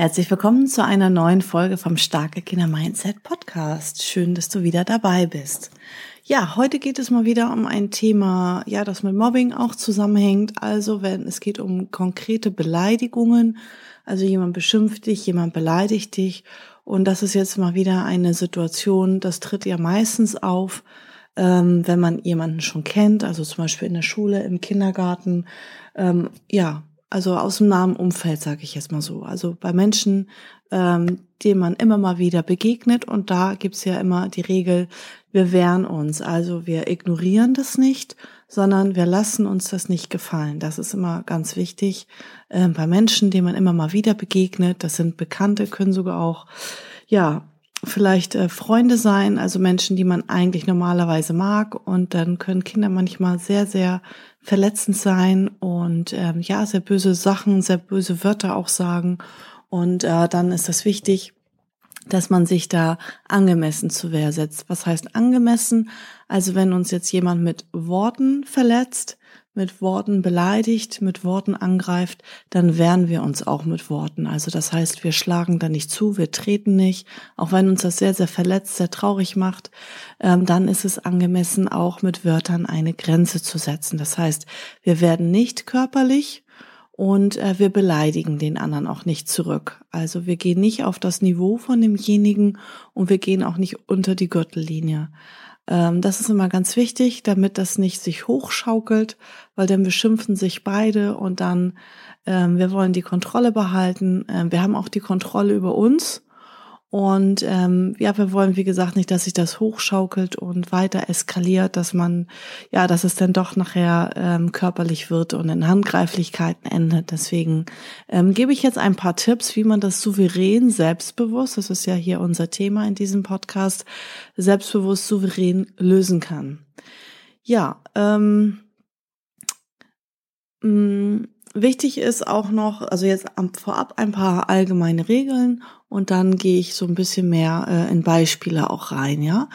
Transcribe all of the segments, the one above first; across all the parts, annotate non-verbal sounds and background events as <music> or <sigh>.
Herzlich willkommen zu einer neuen Folge vom Starke Kinder Mindset Podcast. Schön, dass du wieder dabei bist. Ja, heute geht es mal wieder um ein Thema, ja, das mit Mobbing auch zusammenhängt. Also, wenn es geht um konkrete Beleidigungen, also jemand beschimpft dich, jemand beleidigt dich. Und das ist jetzt mal wieder eine Situation, das tritt ja meistens auf, ähm, wenn man jemanden schon kennt, also zum Beispiel in der Schule, im Kindergarten. Ähm, ja, also aus dem nahen Umfeld, sage ich jetzt mal so. Also bei Menschen, ähm, denen man immer mal wieder begegnet. Und da gibt's ja immer die Regel, wir wehren uns. Also wir ignorieren das nicht, sondern wir lassen uns das nicht gefallen. Das ist immer ganz wichtig. Ähm, bei Menschen, denen man immer mal wieder begegnet, das sind Bekannte, können sogar auch, ja, vielleicht äh, Freunde sein, also Menschen, die man eigentlich normalerweise mag. Und dann können Kinder manchmal sehr, sehr verletzend sein und ähm, ja, sehr böse Sachen, sehr böse Wörter auch sagen. Und äh, dann ist das wichtig, dass man sich da angemessen zu Wehr setzt. Was heißt angemessen? Also wenn uns jetzt jemand mit Worten verletzt, mit Worten beleidigt, mit Worten angreift, dann wehren wir uns auch mit Worten. Also das heißt, wir schlagen da nicht zu, wir treten nicht, auch wenn uns das sehr, sehr verletzt, sehr traurig macht, ähm, dann ist es angemessen, auch mit Wörtern eine Grenze zu setzen. Das heißt, wir werden nicht körperlich und äh, wir beleidigen den anderen auch nicht zurück. Also wir gehen nicht auf das Niveau von demjenigen und wir gehen auch nicht unter die Gürtellinie. Ähm, das ist immer ganz wichtig, damit das nicht sich hochschaukelt, weil dann beschimpfen sich beide und dann, ähm, wir wollen die Kontrolle behalten. Ähm, wir haben auch die Kontrolle über uns und ähm, ja, wir wollen, wie gesagt, nicht, dass sich das hochschaukelt und weiter eskaliert, dass man, ja, dass es dann doch nachher ähm, körperlich wird und in Handgreiflichkeiten endet. Deswegen ähm, gebe ich jetzt ein paar Tipps, wie man das souverän, selbstbewusst, das ist ja hier unser Thema in diesem Podcast, selbstbewusst, souverän lösen kann. Ja, ähm, mh, mm, Wichtig ist auch noch, also jetzt vorab ein paar allgemeine Regeln und dann gehe ich so ein bisschen mehr äh, in Beispiele auch rein, ja,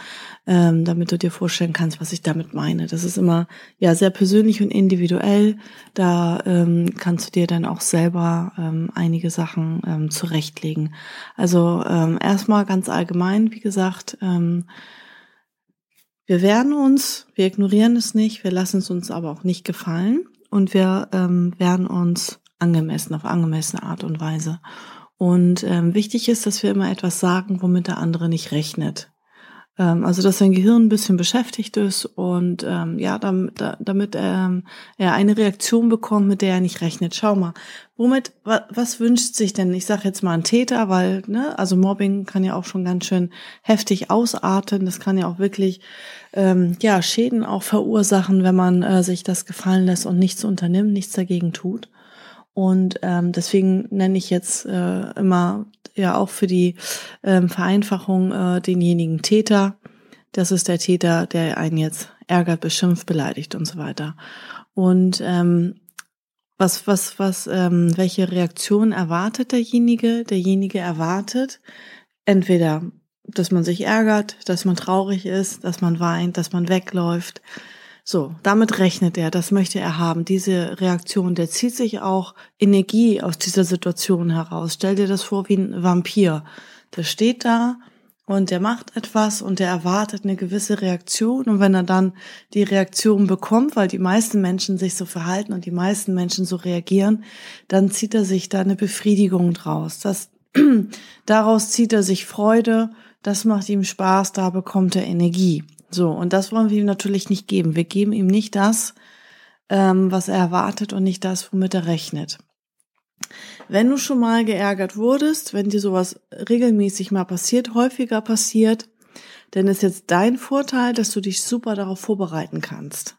ähm, damit du dir vorstellen kannst, was ich damit meine. Das ist immer ja sehr persönlich und individuell. Da ähm, kannst du dir dann auch selber ähm, einige Sachen ähm, zurechtlegen. Also ähm, erstmal ganz allgemein, wie gesagt. Ähm, wir wehren uns, wir ignorieren es nicht, wir lassen es uns aber auch nicht gefallen und wir ähm, werden uns angemessen, auf angemessene Art und Weise. Und ähm, wichtig ist, dass wir immer etwas sagen, womit der andere nicht rechnet. Ähm, also dass sein Gehirn ein bisschen beschäftigt ist und ähm, ja, damit, damit ähm, er eine Reaktion bekommt, mit der er nicht rechnet. Schau mal, womit, was, was wünscht sich denn? Ich sage jetzt mal ein Täter, weil, ne, also Mobbing kann ja auch schon ganz schön heftig ausarten. Das kann ja auch wirklich ähm, ja Schäden auch verursachen, wenn man äh, sich das gefallen lässt und nichts unternimmt, nichts dagegen tut. Und ähm, deswegen nenne ich jetzt äh, immer ja auch für die ähm, Vereinfachung äh, denjenigen Täter. Das ist der Täter, der einen jetzt ärgert, beschimpft, beleidigt und so weiter. Und ähm, was, was, was, ähm, welche Reaktion erwartet derjenige? Derjenige erwartet entweder, dass man sich ärgert, dass man traurig ist, dass man weint, dass man wegläuft, so, damit rechnet er, das möchte er haben, diese Reaktion, der zieht sich auch Energie aus dieser Situation heraus. Stell dir das vor wie ein Vampir. Der steht da und der macht etwas und der erwartet eine gewisse Reaktion und wenn er dann die Reaktion bekommt, weil die meisten Menschen sich so verhalten und die meisten Menschen so reagieren, dann zieht er sich da eine Befriedigung draus. Das, <clears throat> daraus zieht er sich Freude, das macht ihm Spaß, da bekommt er Energie. So, und das wollen wir ihm natürlich nicht geben. Wir geben ihm nicht das, ähm, was er erwartet und nicht das, womit er rechnet. Wenn du schon mal geärgert wurdest, wenn dir sowas regelmäßig mal passiert, häufiger passiert, dann ist jetzt dein Vorteil, dass du dich super darauf vorbereiten kannst.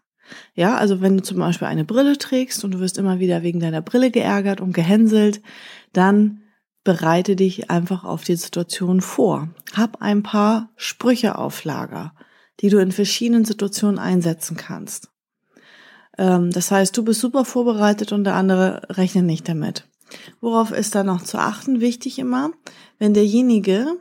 Ja, also wenn du zum Beispiel eine Brille trägst und du wirst immer wieder wegen deiner Brille geärgert und gehänselt, dann bereite dich einfach auf die Situation vor. Hab ein paar Sprüche auf Lager, die du in verschiedenen Situationen einsetzen kannst. Ähm, das heißt, du bist super vorbereitet und der andere rechnet nicht damit. Worauf ist da noch zu achten? Wichtig immer, wenn derjenige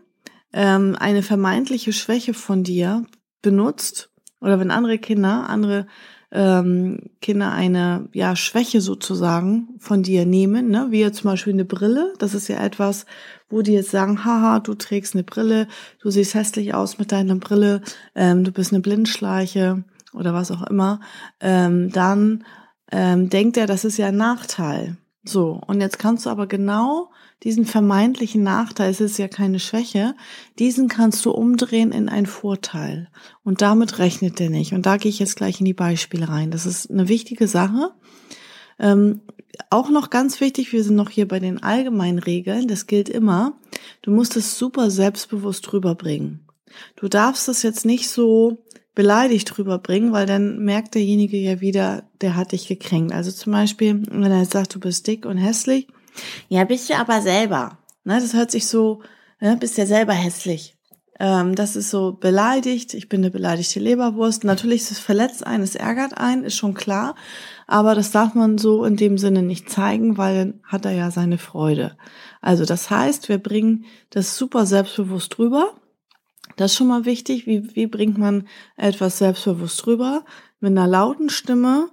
ähm, eine vermeintliche Schwäche von dir benutzt oder wenn andere Kinder, andere ähm, Kinder eine ja Schwäche sozusagen von dir nehmen, ne? wie jetzt zum Beispiel eine Brille. Das ist ja etwas, wo die jetzt sagen, haha, du trägst eine Brille, du siehst hässlich aus mit deiner Brille, ähm, du bist eine Blindschleiche oder was auch immer. Ähm, dann ähm, denkt er, das ist ja ein Nachteil. So, und jetzt kannst du aber genau diesen vermeintlichen Nachteil, es ist ja keine Schwäche, diesen kannst du umdrehen in einen Vorteil. Und damit rechnet der nicht. Und da gehe ich jetzt gleich in die Beispiele rein. Das ist eine wichtige Sache. Ähm, auch noch ganz wichtig, wir sind noch hier bei den allgemeinen Regeln, das gilt immer, du musst es super selbstbewusst rüberbringen. Du darfst es jetzt nicht so beleidigt rüberbringen, weil dann merkt derjenige ja wieder, der hat dich gekränkt. Also zum Beispiel, wenn er jetzt sagt, du bist dick und hässlich, ja, bist du aber selber. Ne, das hört sich so, ne, bist ja selber hässlich. Ähm, das ist so beleidigt, ich bin eine beleidigte Leberwurst. Natürlich ist es verletzt einen, es ärgert einen, ist schon klar. Aber das darf man so in dem Sinne nicht zeigen, weil dann hat er ja seine Freude. Also das heißt, wir bringen das super selbstbewusst rüber das ist schon mal wichtig. Wie, wie bringt man etwas selbstbewusst rüber? Mit einer lauten Stimme,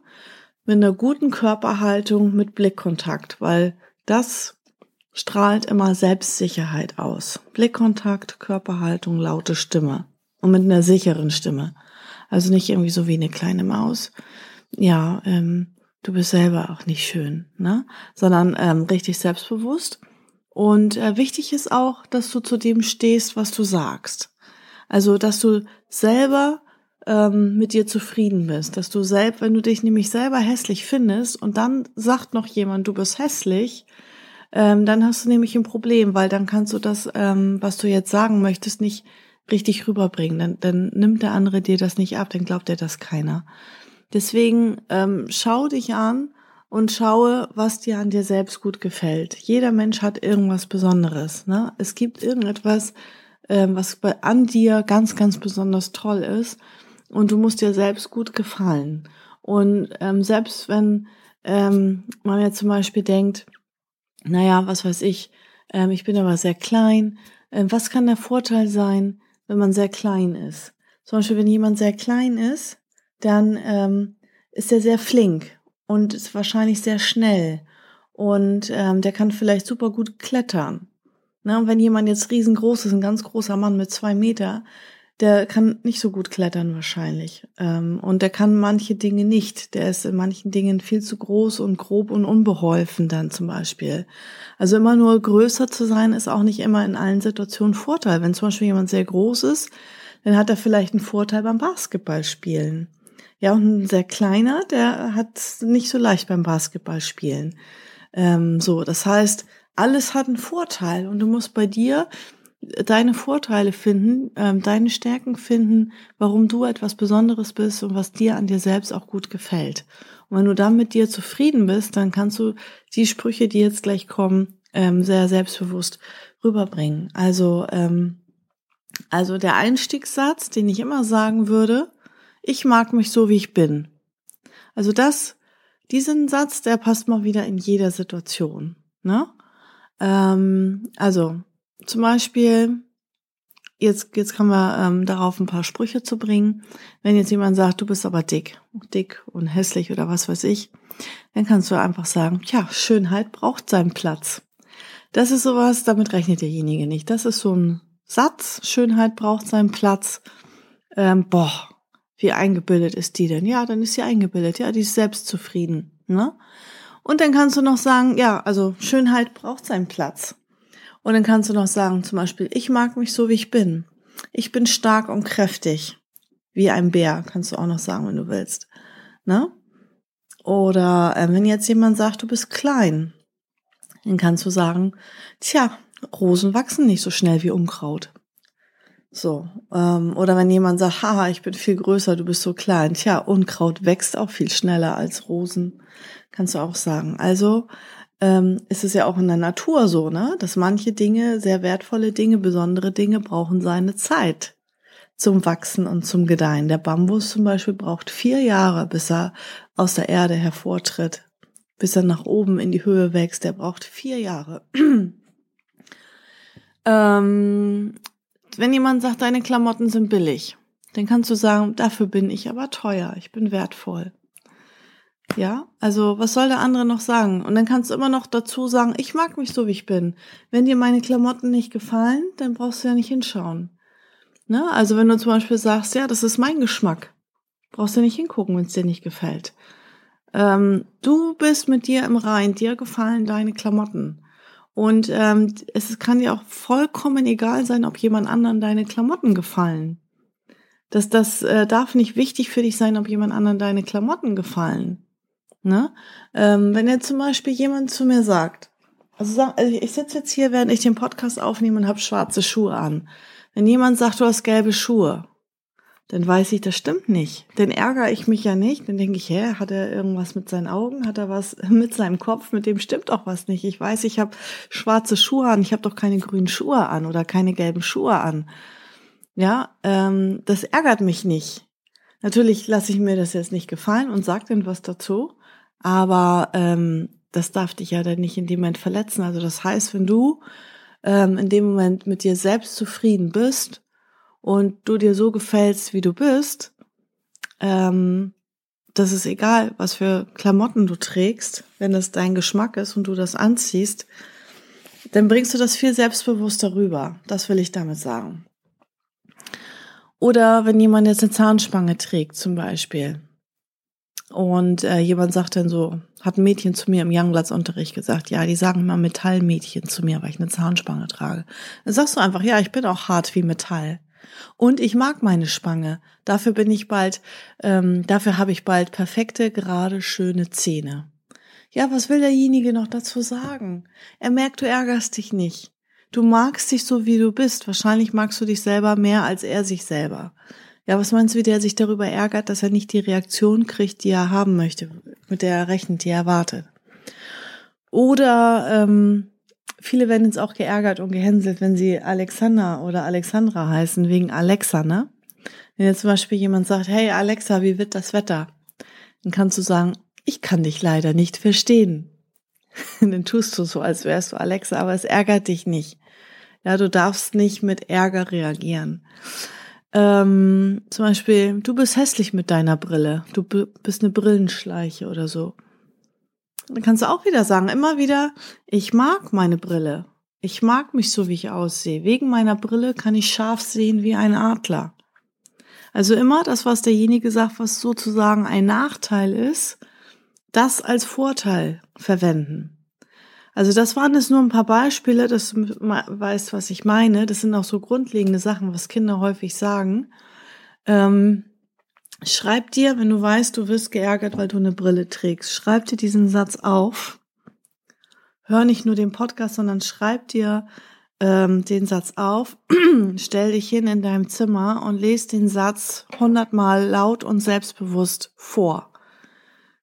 mit einer guten Körperhaltung, mit Blickkontakt, weil das strahlt immer Selbstsicherheit aus. Blickkontakt, Körperhaltung, laute Stimme und mit einer sicheren Stimme. Also nicht irgendwie so wie eine kleine Maus. Ja, ähm, du bist selber auch nicht schön, ne? Sondern ähm, richtig selbstbewusst. Und äh, wichtig ist auch, dass du zu dem stehst, was du sagst. Also, dass du selber ähm, mit dir zufrieden bist, dass du selbst, wenn du dich nämlich selber hässlich findest und dann sagt noch jemand, du bist hässlich, ähm, dann hast du nämlich ein Problem, weil dann kannst du das, ähm, was du jetzt sagen möchtest, nicht richtig rüberbringen. Dann, dann nimmt der andere dir das nicht ab, dann glaubt dir das keiner. Deswegen ähm, schau dich an und schaue, was dir an dir selbst gut gefällt. Jeder Mensch hat irgendwas Besonderes. Ne? Es gibt irgendetwas, ähm, was bei, an dir ganz, ganz besonders toll ist. Und du musst dir selbst gut gefallen. Und ähm, selbst wenn ähm, man jetzt zum Beispiel denkt, naja, was weiß ich, ähm, ich bin aber sehr klein. Ähm, was kann der Vorteil sein, wenn man sehr klein ist? Zum Beispiel, wenn jemand sehr klein ist, dann ähm, ist er sehr flink und ist wahrscheinlich sehr schnell. Und ähm, der kann vielleicht super gut klettern. Na, und wenn jemand jetzt riesengroß ist, ein ganz großer Mann mit zwei Meter, der kann nicht so gut klettern wahrscheinlich. Ähm, und der kann manche Dinge nicht. Der ist in manchen Dingen viel zu groß und grob und unbeholfen dann zum Beispiel. Also immer nur größer zu sein, ist auch nicht immer in allen Situationen Vorteil. Wenn zum Beispiel jemand sehr groß ist, dann hat er vielleicht einen Vorteil beim Basketballspielen. Ja, und ein sehr kleiner, der hat nicht so leicht beim Basketballspielen. Ähm, so, das heißt, alles hat einen Vorteil und du musst bei dir deine Vorteile finden, ähm, deine Stärken finden, warum du etwas Besonderes bist und was dir an dir selbst auch gut gefällt. Und wenn du dann mit dir zufrieden bist, dann kannst du die Sprüche, die jetzt gleich kommen, ähm, sehr selbstbewusst rüberbringen. Also, ähm, also der Einstiegssatz, den ich immer sagen würde, ich mag mich so, wie ich bin. Also das, diesen Satz, der passt mal wieder in jeder Situation. Ne? Ähm, also zum Beispiel, jetzt, jetzt kann man ähm, darauf ein paar Sprüche zu bringen. Wenn jetzt jemand sagt, du bist aber dick, dick und hässlich oder was weiß ich, dann kannst du einfach sagen, ja, Schönheit braucht seinen Platz. Das ist sowas, damit rechnet derjenige nicht. Das ist so ein Satz, Schönheit braucht seinen Platz. Ähm, boah, wie eingebildet ist die denn? Ja, dann ist sie eingebildet. Ja, die ist selbstzufrieden. Ne? Und dann kannst du noch sagen, ja, also Schönheit braucht seinen Platz. Und dann kannst du noch sagen, zum Beispiel, ich mag mich so, wie ich bin. Ich bin stark und kräftig. Wie ein Bär, kannst du auch noch sagen, wenn du willst. Ne? Oder äh, wenn jetzt jemand sagt, du bist klein, dann kannst du sagen, tja, Rosen wachsen nicht so schnell wie Unkraut. So, ähm, oder wenn jemand sagt, haha, ich bin viel größer, du bist so klein. Tja, Unkraut wächst auch viel schneller als Rosen kannst du auch sagen. Also ähm, ist es ja auch in der Natur so, ne, dass manche Dinge, sehr wertvolle Dinge, besondere Dinge brauchen seine Zeit zum Wachsen und zum Gedeihen. Der Bambus zum Beispiel braucht vier Jahre, bis er aus der Erde hervortritt, bis er nach oben in die Höhe wächst. Der braucht vier Jahre. <clears throat> ähm, wenn jemand sagt, deine Klamotten sind billig, dann kannst du sagen, dafür bin ich aber teuer, ich bin wertvoll. Ja, also was soll der andere noch sagen? Und dann kannst du immer noch dazu sagen, ich mag mich so, wie ich bin. Wenn dir meine Klamotten nicht gefallen, dann brauchst du ja nicht hinschauen. Ne? Also wenn du zum Beispiel sagst, ja, das ist mein Geschmack, brauchst du nicht hingucken, wenn es dir nicht gefällt. Ähm, du bist mit dir im Rein, dir gefallen deine Klamotten. Und ähm, es kann dir auch vollkommen egal sein, ob jemand anderen deine Klamotten gefallen. Das, das äh, darf nicht wichtig für dich sein, ob jemand anderen deine Klamotten gefallen. Ne? Ähm, wenn jetzt zum Beispiel jemand zu mir sagt, also, also ich sitze jetzt hier, während ich den Podcast aufnehme und habe schwarze Schuhe an. Wenn jemand sagt, du hast gelbe Schuhe, dann weiß ich, das stimmt nicht. Dann ärgere ich mich ja nicht. Dann denke ich, hä, hat er irgendwas mit seinen Augen? Hat er was <laughs> mit seinem Kopf? Mit dem stimmt auch was nicht. Ich weiß, ich habe schwarze Schuhe an. Ich habe doch keine grünen Schuhe an oder keine gelben Schuhe an. Ja, ähm, das ärgert mich nicht. Natürlich lasse ich mir das jetzt nicht gefallen und sage dann was dazu. Aber ähm, das darf dich ja dann nicht in dem Moment verletzen. Also das heißt, wenn du ähm, in dem Moment mit dir selbst zufrieden bist und du dir so gefällst, wie du bist, ähm, das ist egal, was für Klamotten du trägst, wenn es dein Geschmack ist und du das anziehst, dann bringst du das viel selbstbewusster rüber. Das will ich damit sagen. Oder wenn jemand jetzt eine Zahnspange trägt zum Beispiel und äh, jemand sagt dann so, hat ein Mädchen zu mir im Youngbloods-Unterricht gesagt, ja, die sagen immer Metallmädchen zu mir, weil ich eine Zahnspange trage. Dann sagst du einfach, ja, ich bin auch hart wie Metall. Und ich mag meine Spange. Dafür bin ich bald, ähm, dafür habe ich bald perfekte, gerade, schöne Zähne. Ja, was will derjenige noch dazu sagen? Er merkt, du ärgerst dich nicht. Du magst dich so, wie du bist. Wahrscheinlich magst du dich selber mehr als er sich selber. Ja, was meinst du, wie der sich darüber ärgert, dass er nicht die Reaktion kriegt, die er haben möchte, mit der er rechnet, die er erwartet? Oder ähm, viele werden jetzt auch geärgert und gehänselt, wenn sie Alexander oder Alexandra heißen, wegen Alexa, ne? Wenn jetzt zum Beispiel jemand sagt, hey Alexa, wie wird das Wetter? Dann kannst du sagen, ich kann dich leider nicht verstehen. <laughs> dann tust du so, als wärst du Alexa, aber es ärgert dich nicht. Ja, du darfst nicht mit Ärger reagieren. Ähm, zum Beispiel, du bist hässlich mit deiner Brille. Du bist eine Brillenschleiche oder so. Dann kannst du auch wieder sagen, immer wieder, ich mag meine Brille. Ich mag mich so, wie ich aussehe. Wegen meiner Brille kann ich scharf sehen wie ein Adler. Also immer das, was derjenige sagt, was sozusagen ein Nachteil ist, das als Vorteil verwenden. Also das waren jetzt nur ein paar Beispiele, dass du weißt, was ich meine. Das sind auch so grundlegende Sachen, was Kinder häufig sagen. Ähm, schreib dir, wenn du weißt, du wirst geärgert, weil du eine Brille trägst, schreib dir diesen Satz auf. Hör nicht nur den Podcast, sondern schreib dir ähm, den Satz auf. <clears throat> Stell dich hin in deinem Zimmer und lese den Satz hundertmal laut und selbstbewusst vor.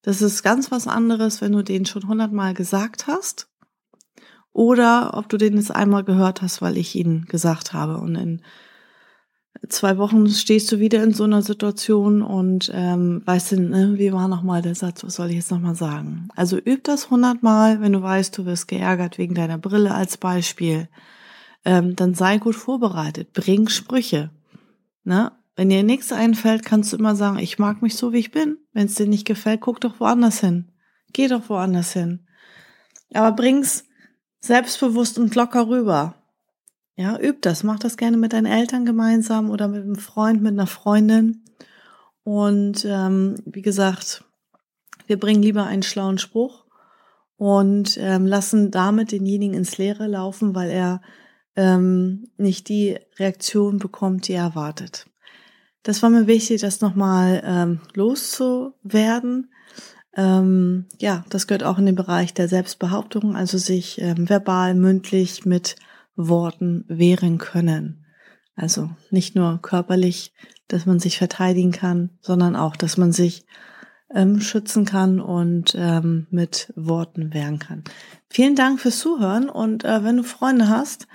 Das ist ganz was anderes, wenn du den schon hundertmal gesagt hast oder ob du den jetzt einmal gehört hast, weil ich ihn gesagt habe. Und in zwei Wochen stehst du wieder in so einer Situation und ähm, weißt du, ne, wie war nochmal der Satz, was soll ich jetzt nochmal sagen? Also üb das hundertmal, wenn du weißt, du wirst geärgert wegen deiner Brille als Beispiel. Ähm, dann sei gut vorbereitet, bring Sprüche. Ne? Wenn dir nichts einfällt, kannst du immer sagen, ich mag mich so, wie ich bin. Wenn es dir nicht gefällt, guck doch woanders hin. Geh doch woanders hin. Aber bring's selbstbewusst und locker rüber. Ja, üb das. Mach das gerne mit deinen Eltern gemeinsam oder mit einem Freund, mit einer Freundin. Und ähm, wie gesagt, wir bringen lieber einen schlauen Spruch und ähm, lassen damit denjenigen ins Leere laufen, weil er ähm, nicht die Reaktion bekommt, die er erwartet. Das war mir wichtig, das nochmal ähm, loszuwerden. Ähm, ja, das gehört auch in den Bereich der Selbstbehauptung, also sich ähm, verbal, mündlich mit Worten wehren können. Also nicht nur körperlich, dass man sich verteidigen kann, sondern auch, dass man sich ähm, schützen kann und ähm, mit Worten wehren kann. Vielen Dank fürs Zuhören und äh, wenn du Freunde hast,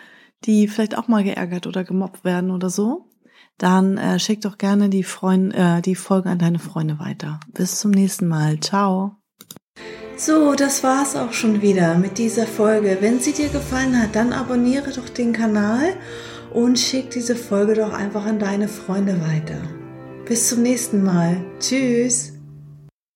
die vielleicht auch mal geärgert oder gemobbt werden oder so, dann äh, schick doch gerne die, Freund, äh, die Folgen an deine Freunde weiter. Bis zum nächsten Mal. Ciao. So, das war's auch schon wieder mit dieser Folge. Wenn sie dir gefallen hat, dann abonniere doch den Kanal und schick diese Folge doch einfach an deine Freunde weiter. Bis zum nächsten Mal. Tschüss.